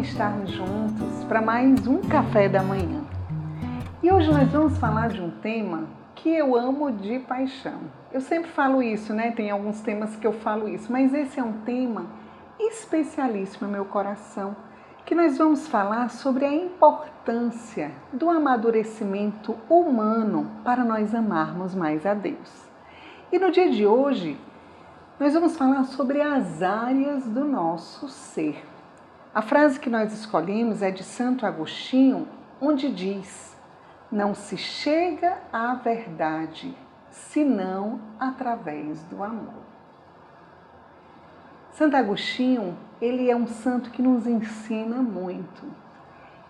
estarmos juntos para mais um café da manhã. E hoje nós vamos falar de um tema que eu amo de paixão. Eu sempre falo isso, né? Tem alguns temas que eu falo isso, mas esse é um tema especialíssimo no meu coração, que nós vamos falar sobre a importância do amadurecimento humano para nós amarmos mais a Deus. E no dia de hoje, nós vamos falar sobre as áreas do nosso ser. A frase que nós escolhemos é de Santo Agostinho, onde diz: Não se chega à verdade senão através do amor. Santo Agostinho, ele é um santo que nos ensina muito.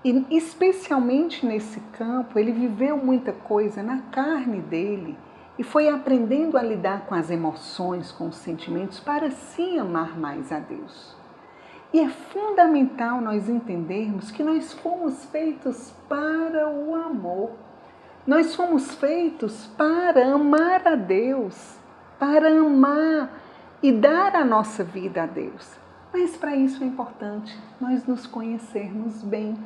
E especialmente nesse campo, ele viveu muita coisa na carne dele e foi aprendendo a lidar com as emoções, com os sentimentos, para sim amar mais a Deus. E é fundamental nós entendermos que nós fomos feitos para o amor. Nós fomos feitos para amar a Deus, para amar e dar a nossa vida a Deus. Mas para isso é importante nós nos conhecermos bem,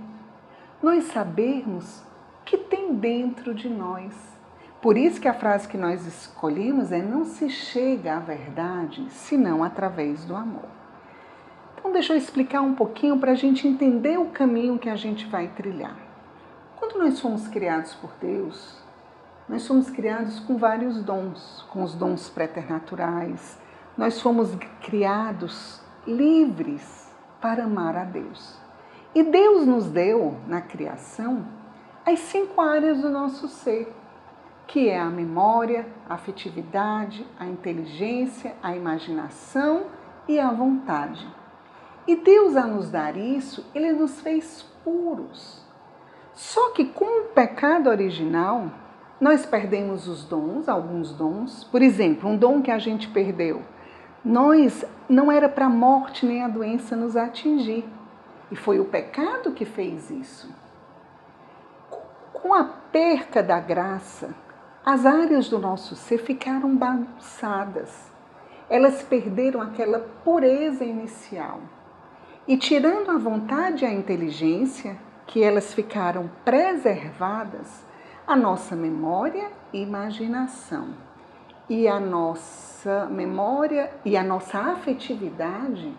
nós sabermos o que tem dentro de nós por isso que a frase que nós escolhemos é não se chega à verdade senão através do amor. Então deixa eu explicar um pouquinho para a gente entender o caminho que a gente vai trilhar. Quando nós fomos criados por Deus, nós fomos criados com vários dons, com os dons preternaturais. Nós fomos criados livres para amar a Deus. E Deus nos deu na criação as cinco áreas do nosso ser que é a memória, a afetividade, a inteligência, a imaginação e a vontade. E Deus, a nos dar isso, Ele nos fez puros. Só que com o pecado original, nós perdemos os dons, alguns dons. Por exemplo, um dom que a gente perdeu. Nós não era para a morte nem a doença nos atingir. E foi o pecado que fez isso. Com a perca da graça, as áreas do nosso ser ficaram bagunçadas. Elas perderam aquela pureza inicial. E tirando a vontade e a inteligência, que elas ficaram preservadas, a nossa memória e imaginação e a nossa memória e a nossa afetividade,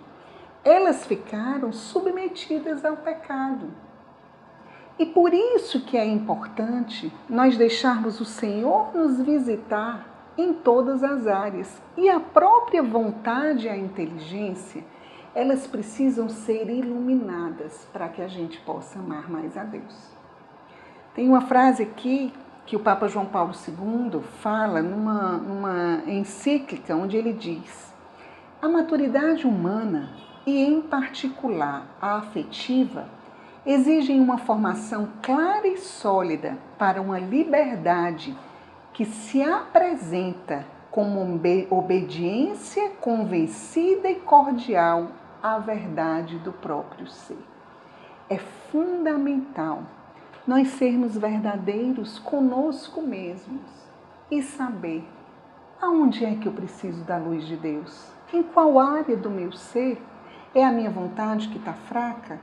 elas ficaram submetidas ao pecado. E por isso que é importante nós deixarmos o Senhor nos visitar em todas as áreas. E a própria vontade e a inteligência, elas precisam ser iluminadas para que a gente possa amar mais a Deus. Tem uma frase aqui que o Papa João Paulo II fala numa, numa encíclica onde ele diz: a maturidade humana, e em particular a afetiva, exigem uma formação clara e sólida para uma liberdade que se apresenta como obediência convencida e cordial à verdade do próprio ser. É fundamental nós sermos verdadeiros conosco mesmos e saber aonde é que eu preciso da luz de Deus, em qual área do meu ser é a minha vontade que está fraca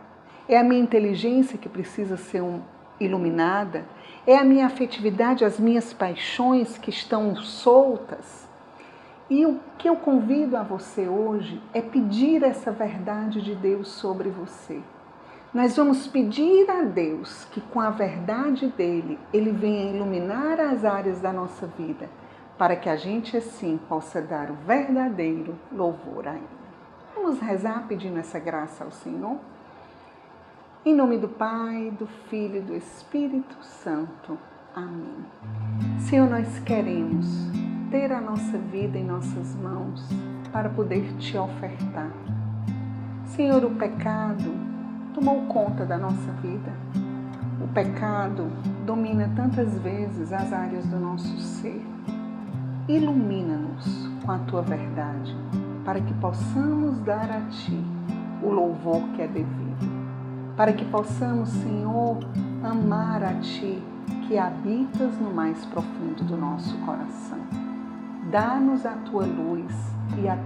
é a minha inteligência que precisa ser um, iluminada? É a minha afetividade, as minhas paixões que estão soltas? E o que eu convido a você hoje é pedir essa verdade de Deus sobre você. Nós vamos pedir a Deus que, com a verdade dele, ele venha iluminar as áreas da nossa vida, para que a gente assim possa dar o verdadeiro louvor a Ele. Vamos rezar pedindo essa graça ao Senhor? Em nome do Pai, do Filho e do Espírito Santo. Amém. Senhor, nós queremos ter a nossa vida em nossas mãos para poder te ofertar. Senhor, o pecado tomou conta da nossa vida. O pecado domina tantas vezes as áreas do nosso ser. Ilumina-nos com a tua verdade, para que possamos dar a ti o louvor que é devido para que possamos, Senhor, amar a Ti que habitas no mais profundo do nosso coração. Dá-nos a Tua luz e a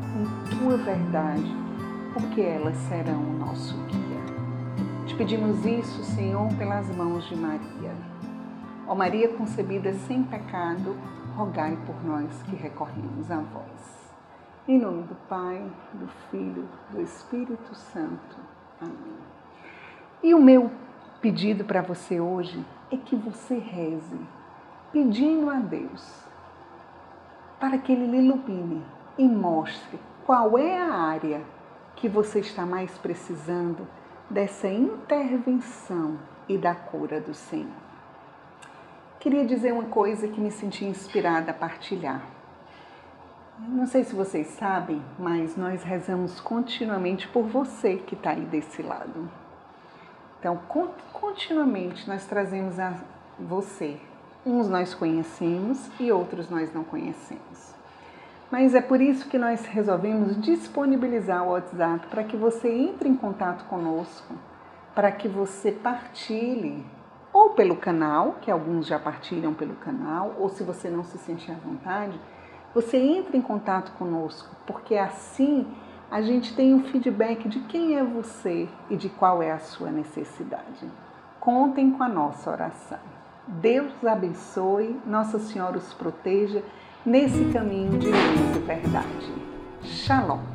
Tua verdade, porque elas serão o nosso guia. Te pedimos isso, Senhor, pelas mãos de Maria. Ó Maria concebida sem pecado, rogai por nós que recorremos a vós. Em nome do Pai, do Filho, do Espírito Santo. Amém. E o meu pedido para você hoje é que você reze, pedindo a Deus para que Ele lhe ilumine e mostre qual é a área que você está mais precisando dessa intervenção e da cura do Senhor. Queria dizer uma coisa que me senti inspirada a partilhar. Não sei se vocês sabem, mas nós rezamos continuamente por você que está aí desse lado. Então, continuamente nós trazemos a você. Uns nós conhecemos e outros nós não conhecemos. Mas é por isso que nós resolvemos disponibilizar o WhatsApp para que você entre em contato conosco, para que você partilhe ou pelo canal, que alguns já partilham pelo canal, ou se você não se sentir à vontade, você entre em contato conosco, porque assim a gente tem um feedback de quem é você e de qual é a sua necessidade. Contem com a nossa oração. Deus abençoe, Nossa Senhora os proteja nesse caminho de luz e verdade. Shalom.